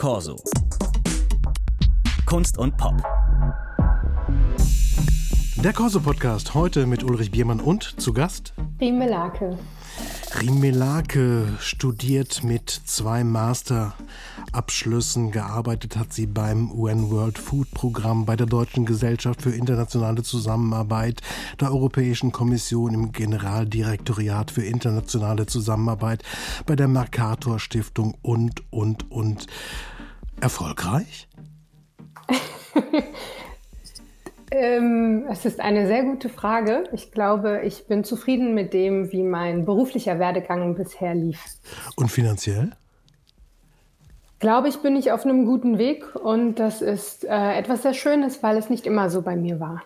Corso. Kunst und Pop. Der Corso-Podcast heute mit Ulrich Biermann und zu Gast Riem Melake. Riem Melake studiert mit zwei Masterabschlüssen. Gearbeitet hat sie beim UN World Food Programm, bei der Deutschen Gesellschaft für internationale Zusammenarbeit, der Europäischen Kommission im Generaldirektoriat für internationale Zusammenarbeit, bei der Mercator Stiftung und, und, und. Erfolgreich? Ähm, es ist eine sehr gute Frage. Ich glaube, ich bin zufrieden mit dem, wie mein beruflicher Werdegang bisher lief. Und finanziell? Glaube ich, bin ich auf einem guten Weg und das ist äh, etwas sehr Schönes, weil es nicht immer so bei mir war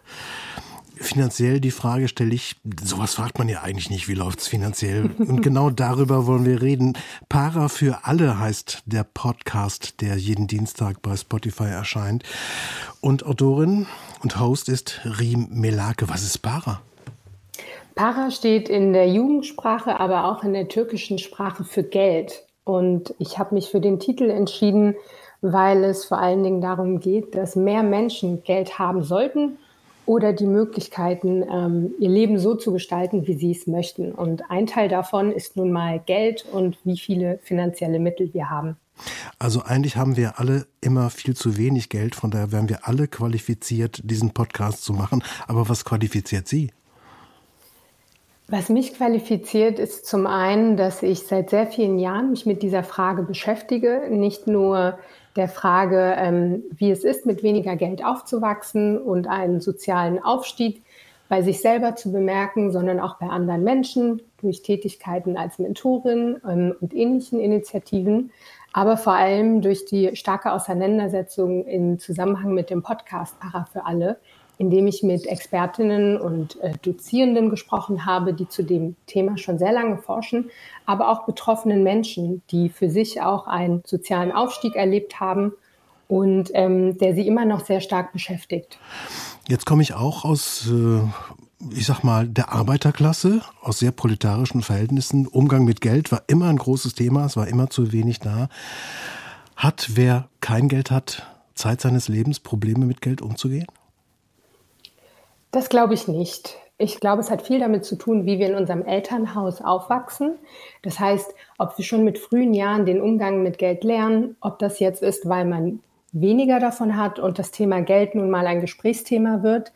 finanziell die Frage stelle ich, sowas fragt man ja eigentlich nicht, wie läuft es finanziell? Und genau darüber wollen wir reden. Para für alle heißt der Podcast, der jeden Dienstag bei Spotify erscheint. Und Autorin und Host ist Riem Melake. Was ist Para? Para steht in der Jugendsprache, aber auch in der türkischen Sprache für Geld. Und ich habe mich für den Titel entschieden, weil es vor allen Dingen darum geht, dass mehr Menschen Geld haben sollten oder die Möglichkeiten, ähm, ihr Leben so zu gestalten, wie sie es möchten. Und ein Teil davon ist nun mal Geld und wie viele finanzielle Mittel wir haben. Also eigentlich haben wir alle immer viel zu wenig Geld, von daher wären wir alle qualifiziert, diesen Podcast zu machen. Aber was qualifiziert Sie? Was mich qualifiziert, ist zum einen, dass ich seit sehr vielen Jahren mich mit dieser Frage beschäftige, nicht nur der Frage, ähm, wie es ist, mit weniger Geld aufzuwachsen und einen sozialen Aufstieg bei sich selber zu bemerken, sondern auch bei anderen Menschen durch Tätigkeiten als Mentorin ähm, und ähnlichen Initiativen, aber vor allem durch die starke Auseinandersetzung im Zusammenhang mit dem Podcast Para für alle, indem ich mit Expertinnen und äh, Dozierenden gesprochen habe, die zu dem Thema schon sehr lange forschen, aber auch betroffenen Menschen, die für sich auch einen sozialen Aufstieg erlebt haben und ähm, der sie immer noch sehr stark beschäftigt. Jetzt komme ich auch aus, äh, ich sag mal, der Arbeiterklasse, aus sehr proletarischen Verhältnissen. Umgang mit Geld war immer ein großes Thema, es war immer zu wenig da. Hat wer kein Geld hat, Zeit seines Lebens Probleme mit Geld umzugehen? Das glaube ich nicht. Ich glaube, es hat viel damit zu tun, wie wir in unserem Elternhaus aufwachsen. Das heißt, ob wir schon mit frühen Jahren den Umgang mit Geld lernen, ob das jetzt ist, weil man weniger davon hat und das Thema Geld nun mal ein Gesprächsthema wird.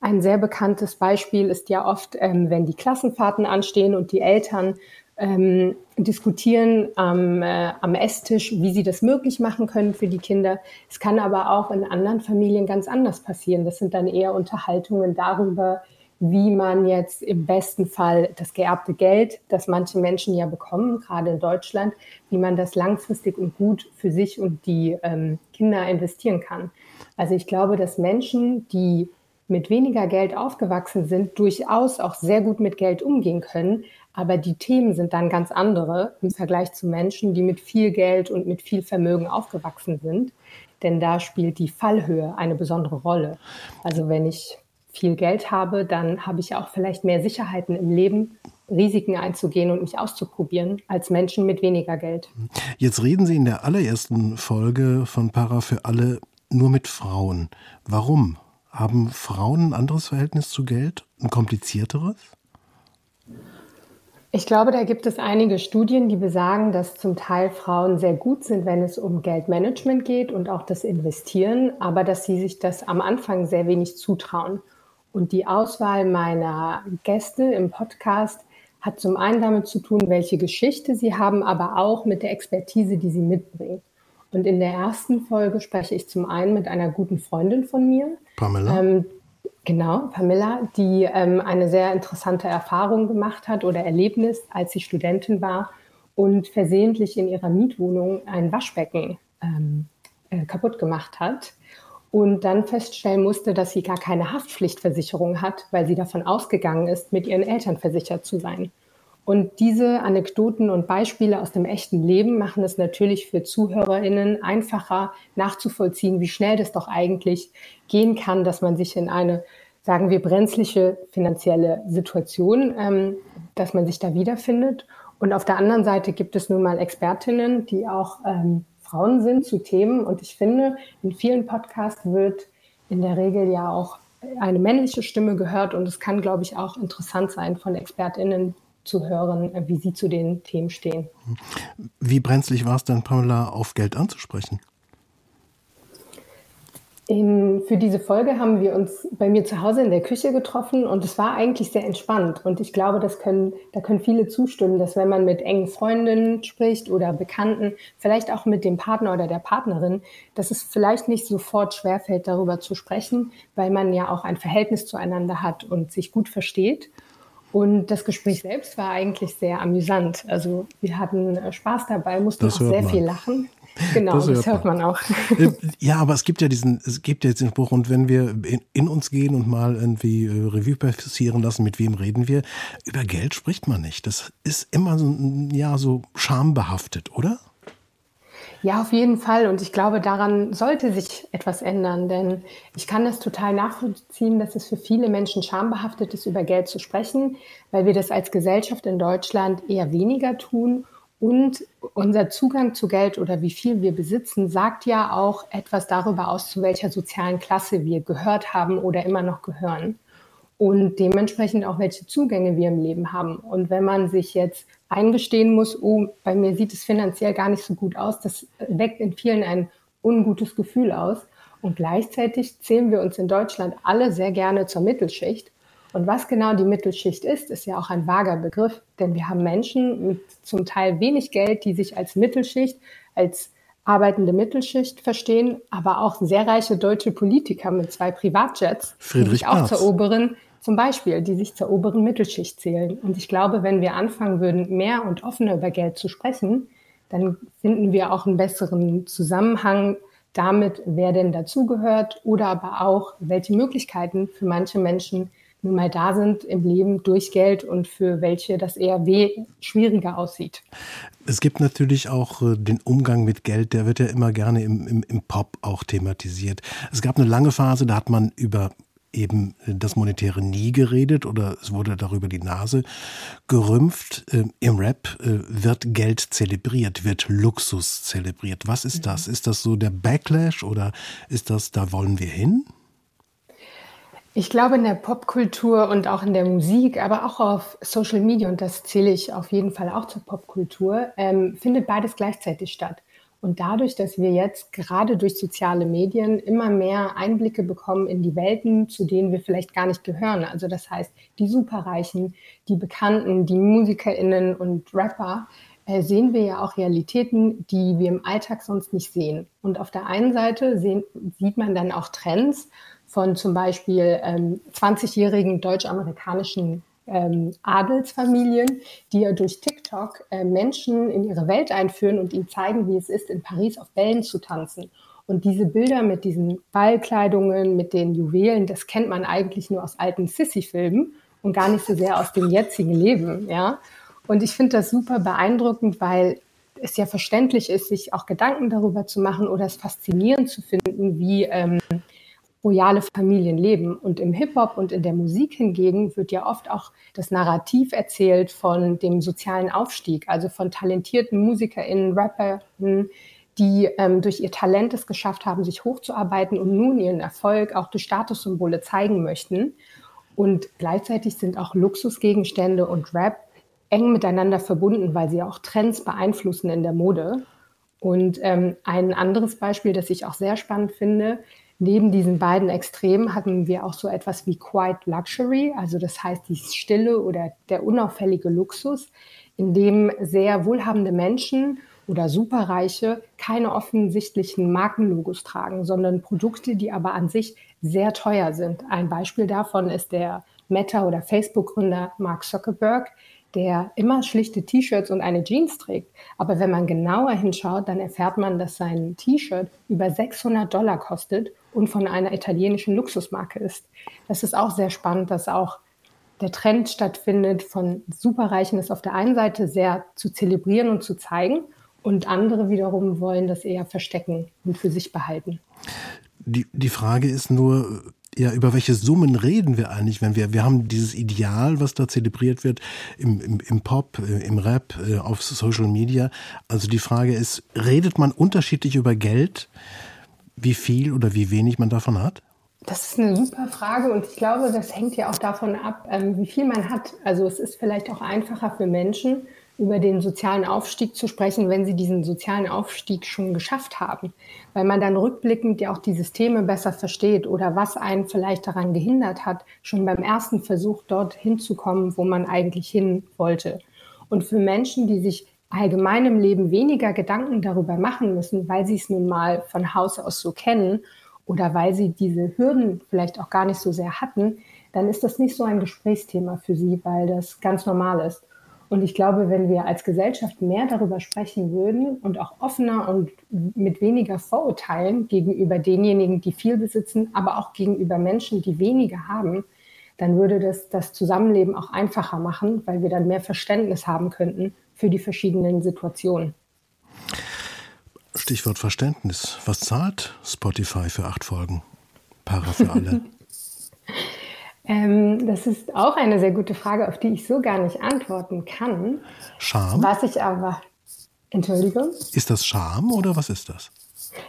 Ein sehr bekanntes Beispiel ist ja oft, ähm, wenn die Klassenfahrten anstehen und die Eltern ähm, diskutieren am, äh, am Esstisch, wie sie das möglich machen können für die Kinder. Es kann aber auch in anderen Familien ganz anders passieren. Das sind dann eher Unterhaltungen darüber, wie man jetzt im besten Fall das geerbte Geld, das manche Menschen ja bekommen, gerade in Deutschland, wie man das langfristig und gut für sich und die ähm, Kinder investieren kann. Also ich glaube, dass Menschen, die mit weniger Geld aufgewachsen sind, durchaus auch sehr gut mit Geld umgehen können, aber die Themen sind dann ganz andere im Vergleich zu Menschen, die mit viel Geld und mit viel Vermögen aufgewachsen sind. Denn da spielt die Fallhöhe eine besondere Rolle. Also wenn ich viel Geld habe, dann habe ich auch vielleicht mehr Sicherheiten im Leben, Risiken einzugehen und mich auszuprobieren, als Menschen mit weniger Geld. Jetzt reden Sie in der allerersten Folge von Para für alle nur mit Frauen. Warum? Haben Frauen ein anderes Verhältnis zu Geld, ein komplizierteres? Ich glaube, da gibt es einige Studien, die besagen, dass zum Teil Frauen sehr gut sind, wenn es um Geldmanagement geht und auch das Investieren, aber dass sie sich das am Anfang sehr wenig zutrauen. Und die Auswahl meiner Gäste im Podcast hat zum einen damit zu tun, welche Geschichte sie haben, aber auch mit der Expertise, die sie mitbringen. Und in der ersten Folge spreche ich zum einen mit einer guten Freundin von mir. Pamela. Ähm, Genau, Pamela, die ähm, eine sehr interessante Erfahrung gemacht hat oder Erlebnis, als sie Studentin war und versehentlich in ihrer Mietwohnung ein Waschbecken ähm, äh, kaputt gemacht hat und dann feststellen musste, dass sie gar keine Haftpflichtversicherung hat, weil sie davon ausgegangen ist, mit ihren Eltern versichert zu sein. Und diese Anekdoten und Beispiele aus dem echten Leben machen es natürlich für ZuhörerInnen einfacher nachzuvollziehen, wie schnell das doch eigentlich gehen kann, dass man sich in eine, sagen wir, brenzliche finanzielle Situation, ähm, dass man sich da wiederfindet. Und auf der anderen Seite gibt es nun mal Expertinnen, die auch ähm, Frauen sind zu Themen. Und ich finde, in vielen Podcasts wird in der Regel ja auch eine männliche Stimme gehört. Und es kann, glaube ich, auch interessant sein, von ExpertInnen zu hören, wie sie zu den Themen stehen. Wie brenzlig war es dann, Pamela, auf Geld anzusprechen? In, für diese Folge haben wir uns bei mir zu Hause in der Küche getroffen und es war eigentlich sehr entspannt. Und ich glaube, das können, da können viele zustimmen, dass wenn man mit engen Freundinnen spricht oder Bekannten, vielleicht auch mit dem Partner oder der Partnerin, dass es vielleicht nicht sofort schwerfällt, darüber zu sprechen, weil man ja auch ein Verhältnis zueinander hat und sich gut versteht. Und das Gespräch selbst war eigentlich sehr amüsant. Also wir hatten äh, Spaß dabei, mussten auch sehr man. viel lachen. Genau, das, das hört man. man auch. Äh, ja, aber es gibt ja diesen, es gibt ja diesen Spruch, und wenn wir in, in uns gehen und mal irgendwie äh, Revue passieren lassen, mit wem reden wir, über Geld spricht man nicht. Das ist immer so, ja, so schambehaftet, oder? Ja, auf jeden Fall. Und ich glaube, daran sollte sich etwas ändern, denn ich kann das total nachvollziehen, dass es für viele Menschen schambehaftet ist, über Geld zu sprechen, weil wir das als Gesellschaft in Deutschland eher weniger tun. Und unser Zugang zu Geld oder wie viel wir besitzen, sagt ja auch etwas darüber aus, zu welcher sozialen Klasse wir gehört haben oder immer noch gehören und dementsprechend auch welche Zugänge wir im Leben haben. Und wenn man sich jetzt eingestehen muss, oh, bei mir sieht es finanziell gar nicht so gut aus, das weckt in vielen ein ungutes Gefühl aus. Und gleichzeitig zählen wir uns in Deutschland alle sehr gerne zur Mittelschicht. Und was genau die Mittelschicht ist, ist ja auch ein vager Begriff, denn wir haben Menschen mit zum Teil wenig Geld, die sich als Mittelschicht, als arbeitende Mittelschicht verstehen, aber auch sehr reiche deutsche Politiker mit zwei Privatjets, Friedrich die sich auch zur oberen, zum Beispiel, die sich zur oberen Mittelschicht zählen. Und ich glaube, wenn wir anfangen würden, mehr und offener über Geld zu sprechen, dann finden wir auch einen besseren Zusammenhang damit, wer denn dazugehört oder aber auch, welche Möglichkeiten für manche Menschen nun mal da sind im Leben durch Geld und für welche das eher weh schwieriger aussieht. Es gibt natürlich auch äh, den Umgang mit Geld, der wird ja immer gerne im, im, im Pop auch thematisiert. Es gab eine lange Phase, da hat man über eben das Monetäre nie geredet oder es wurde darüber die Nase gerümpft. Äh, Im Rap äh, wird Geld zelebriert, wird Luxus zelebriert. Was ist das? Ist das so der Backlash oder ist das, da wollen wir hin? Ich glaube, in der Popkultur und auch in der Musik, aber auch auf Social Media, und das zähle ich auf jeden Fall auch zur Popkultur, ähm, findet beides gleichzeitig statt. Und dadurch, dass wir jetzt gerade durch soziale Medien immer mehr Einblicke bekommen in die Welten, zu denen wir vielleicht gar nicht gehören, also das heißt die Superreichen, die Bekannten, die Musikerinnen und Rapper, sehen wir ja auch Realitäten, die wir im Alltag sonst nicht sehen. Und auf der einen Seite sehen, sieht man dann auch Trends von zum Beispiel ähm, 20-jährigen deutsch-amerikanischen ähm, Adelsfamilien, die ja durch TikTok äh, Menschen in ihre Welt einführen und ihnen zeigen, wie es ist, in Paris auf Bällen zu tanzen. Und diese Bilder mit diesen Ballkleidungen, mit den Juwelen, das kennt man eigentlich nur aus alten Sissy-Filmen und gar nicht so sehr aus dem jetzigen Leben, ja. Und ich finde das super beeindruckend, weil es ja verständlich ist, sich auch Gedanken darüber zu machen oder es faszinierend zu finden, wie ähm, royale Familien leben. Und im Hip-Hop und in der Musik hingegen wird ja oft auch das Narrativ erzählt von dem sozialen Aufstieg, also von talentierten MusikerInnen, RapperInnen, die ähm, durch ihr Talent es geschafft haben, sich hochzuarbeiten und nun ihren Erfolg auch durch Statussymbole zeigen möchten. Und gleichzeitig sind auch Luxusgegenstände und Rap eng miteinander verbunden, weil sie auch Trends beeinflussen in der Mode. Und ähm, ein anderes Beispiel, das ich auch sehr spannend finde, Neben diesen beiden Extremen hatten wir auch so etwas wie Quiet Luxury, also das heißt die Stille oder der unauffällige Luxus, in dem sehr wohlhabende Menschen oder Superreiche keine offensichtlichen Markenlogos tragen, sondern Produkte, die aber an sich sehr teuer sind. Ein Beispiel davon ist der Meta- oder Facebook-Gründer Mark Zuckerberg, der immer schlichte T-Shirts und eine Jeans trägt. Aber wenn man genauer hinschaut, dann erfährt man, dass sein T-Shirt über 600 Dollar kostet und von einer italienischen Luxusmarke ist. Das ist auch sehr spannend, dass auch der Trend stattfindet, von Superreichen es auf der einen Seite sehr zu zelebrieren und zu zeigen und andere wiederum wollen das eher verstecken und für sich behalten. Die, die Frage ist nur, Ja, über welche Summen reden wir eigentlich, wenn wir, wir haben dieses Ideal, was da zelebriert wird, im, im, im Pop, äh, im Rap, äh, auf Social Media. Also die Frage ist, redet man unterschiedlich über Geld, wie viel oder wie wenig man davon hat? Das ist eine super Frage und ich glaube, das hängt ja auch davon ab, ähm, wie viel man hat. Also es ist vielleicht auch einfacher für Menschen, über den sozialen Aufstieg zu sprechen, wenn sie diesen sozialen Aufstieg schon geschafft haben, weil man dann rückblickend ja auch die Systeme besser versteht oder was einen vielleicht daran gehindert hat, schon beim ersten Versuch dort hinzukommen, wo man eigentlich hin wollte. Und für Menschen, die sich allgemein im Leben weniger Gedanken darüber machen müssen, weil sie es nun mal von Haus aus so kennen oder weil sie diese Hürden vielleicht auch gar nicht so sehr hatten, dann ist das nicht so ein Gesprächsthema für sie, weil das ganz normal ist. Und ich glaube, wenn wir als Gesellschaft mehr darüber sprechen würden und auch offener und mit weniger Vorurteilen gegenüber denjenigen, die viel besitzen, aber auch gegenüber Menschen, die weniger haben, dann würde das das Zusammenleben auch einfacher machen, weil wir dann mehr Verständnis haben könnten für die verschiedenen Situationen. Stichwort Verständnis. Was zahlt Spotify für acht Folgen? Para für alle. ähm, das ist auch eine sehr gute Frage, auf die ich so gar nicht antworten kann. Scham? Was ich aber. Entschuldigung? Ist das Scham oder was ist das?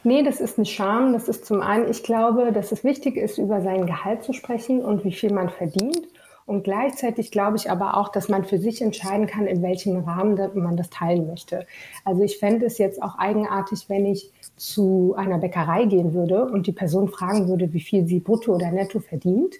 Nee, das ist nicht Scham. Das ist zum einen, ich glaube, dass es wichtig ist, über sein Gehalt zu sprechen und wie viel man verdient. Und gleichzeitig glaube ich aber auch, dass man für sich entscheiden kann, in welchem Rahmen man das teilen möchte. Also ich fände es jetzt auch eigenartig, wenn ich zu einer Bäckerei gehen würde und die Person fragen würde, wie viel sie brutto oder netto verdient.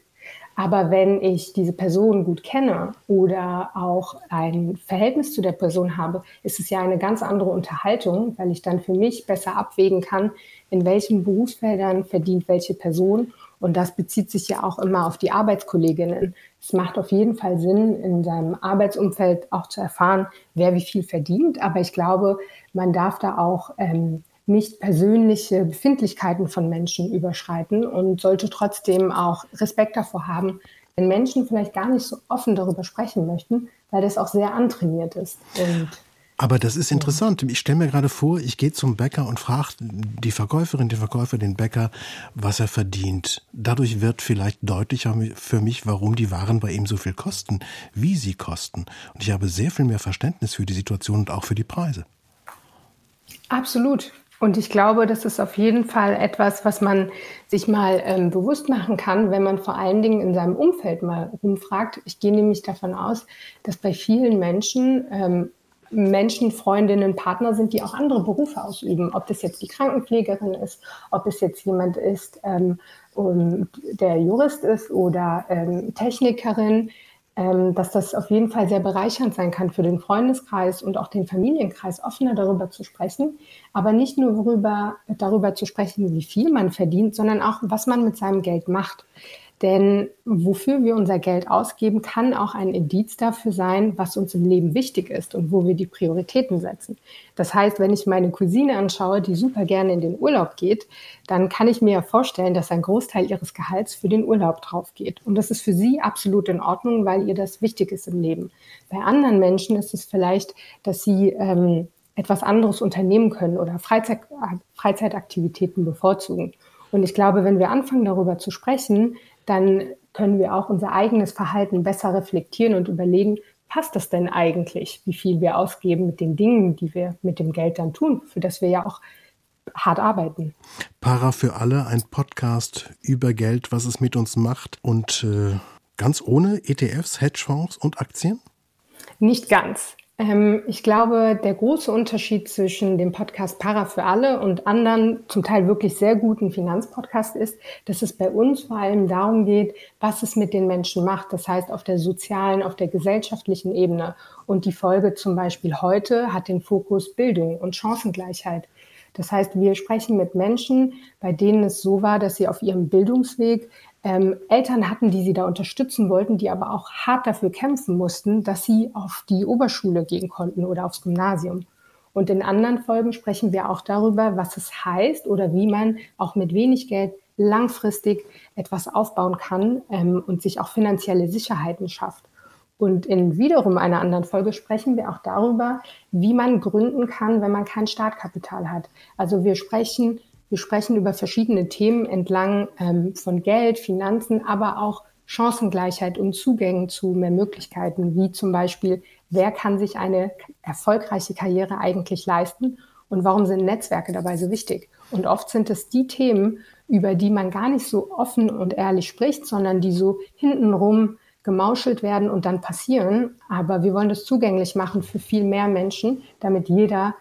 Aber wenn ich diese Person gut kenne oder auch ein Verhältnis zu der Person habe, ist es ja eine ganz andere Unterhaltung, weil ich dann für mich besser abwägen kann, in welchen Berufsfeldern verdient welche Person. Und das bezieht sich ja auch immer auf die Arbeitskolleginnen. Es macht auf jeden Fall Sinn, in seinem Arbeitsumfeld auch zu erfahren, wer wie viel verdient. Aber ich glaube, man darf da auch ähm, nicht persönliche Befindlichkeiten von Menschen überschreiten und sollte trotzdem auch Respekt davor haben, wenn Menschen vielleicht gar nicht so offen darüber sprechen möchten, weil das auch sehr antrainiert ist. Und aber das ist interessant. Ich stelle mir gerade vor, ich gehe zum Bäcker und frage die Verkäuferin, den Verkäufer, den Bäcker, was er verdient. Dadurch wird vielleicht deutlicher für mich, warum die Waren bei ihm so viel kosten, wie sie kosten. Und ich habe sehr viel mehr Verständnis für die Situation und auch für die Preise. Absolut. Und ich glaube, das ist auf jeden Fall etwas, was man sich mal ähm, bewusst machen kann, wenn man vor allen Dingen in seinem Umfeld mal rumfragt. Ich gehe nämlich davon aus, dass bei vielen Menschen ähm, Menschen, Freundinnen, Partner sind, die auch andere Berufe ausüben. Ob das jetzt die Krankenpflegerin ist, ob es jetzt jemand ist, ähm, der Jurist ist oder ähm, Technikerin, dass das auf jeden Fall sehr bereichernd sein kann für den Freundeskreis und auch den Familienkreis, offener darüber zu sprechen. Aber nicht nur darüber, darüber zu sprechen, wie viel man verdient, sondern auch, was man mit seinem Geld macht. Denn wofür wir unser Geld ausgeben, kann auch ein Indiz dafür sein, was uns im Leben wichtig ist und wo wir die Prioritäten setzen. Das heißt, wenn ich meine Cousine anschaue, die super gerne in den Urlaub geht, dann kann ich mir ja vorstellen, dass ein Großteil ihres Gehalts für den Urlaub drauf geht. Und das ist für sie absolut in Ordnung, weil ihr das wichtig ist im Leben. Bei anderen Menschen ist es vielleicht, dass sie ähm, etwas anderes unternehmen können oder Freizeit, Freizeitaktivitäten bevorzugen. Und ich glaube, wenn wir anfangen, darüber zu sprechen, dann können wir auch unser eigenes Verhalten besser reflektieren und überlegen, passt das denn eigentlich, wie viel wir ausgeben mit den Dingen, die wir mit dem Geld dann tun, für das wir ja auch hart arbeiten. Para für alle, ein Podcast über Geld, was es mit uns macht und äh, ganz ohne ETFs, Hedgefonds und Aktien? Nicht ganz. Ähm, ich glaube, der große Unterschied zwischen dem Podcast Para für alle und anderen, zum Teil wirklich sehr guten Finanzpodcasts ist, dass es bei uns vor allem darum geht, was es mit den Menschen macht. Das heißt, auf der sozialen, auf der gesellschaftlichen Ebene. Und die Folge zum Beispiel heute hat den Fokus Bildung und Chancengleichheit. Das heißt, wir sprechen mit Menschen, bei denen es so war, dass sie auf ihrem Bildungsweg ähm, Eltern hatten, die sie da unterstützen wollten, die aber auch hart dafür kämpfen mussten, dass sie auf die Oberschule gehen konnten oder aufs Gymnasium. Und in anderen Folgen sprechen wir auch darüber, was es heißt oder wie man auch mit wenig Geld langfristig etwas aufbauen kann ähm, und sich auch finanzielle Sicherheiten schafft. Und in wiederum einer anderen Folge sprechen wir auch darüber, wie man gründen kann, wenn man kein Startkapital hat. Also wir sprechen Wir sprechen über verschiedene Themen entlang ähm, von Geld, Finanzen, aber auch Chancengleichheit und Zugängen zu mehr Möglichkeiten, wie zum Beispiel, wer kann sich eine erfolgreiche Karriere eigentlich leisten und warum sind Netzwerke dabei so wichtig? Und oft sind es die Themen, über die man gar nicht so offen und ehrlich spricht, sondern die so hintenrum gemauschelt werden und dann passieren. Aber wir wollen das zugänglich machen für viel mehr Menschen, damit jeder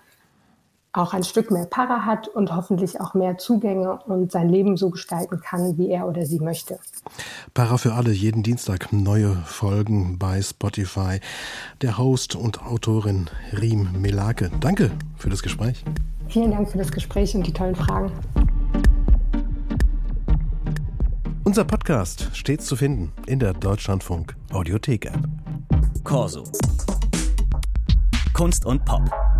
auch ein Stück mehr Para hat und hoffentlich auch mehr Zugänge und sein Leben so gestalten kann, wie er oder sie möchte. Para für alle, jeden Dienstag neue Folgen bei Spotify. Der Host und Autorin Riem Melake. Danke für das Gespräch. Vielen Dank für das Gespräch und die tollen Fragen. Unser Podcast stets zu finden in der Deutschlandfunk Audiothek App. Corso. Kunst und Pop.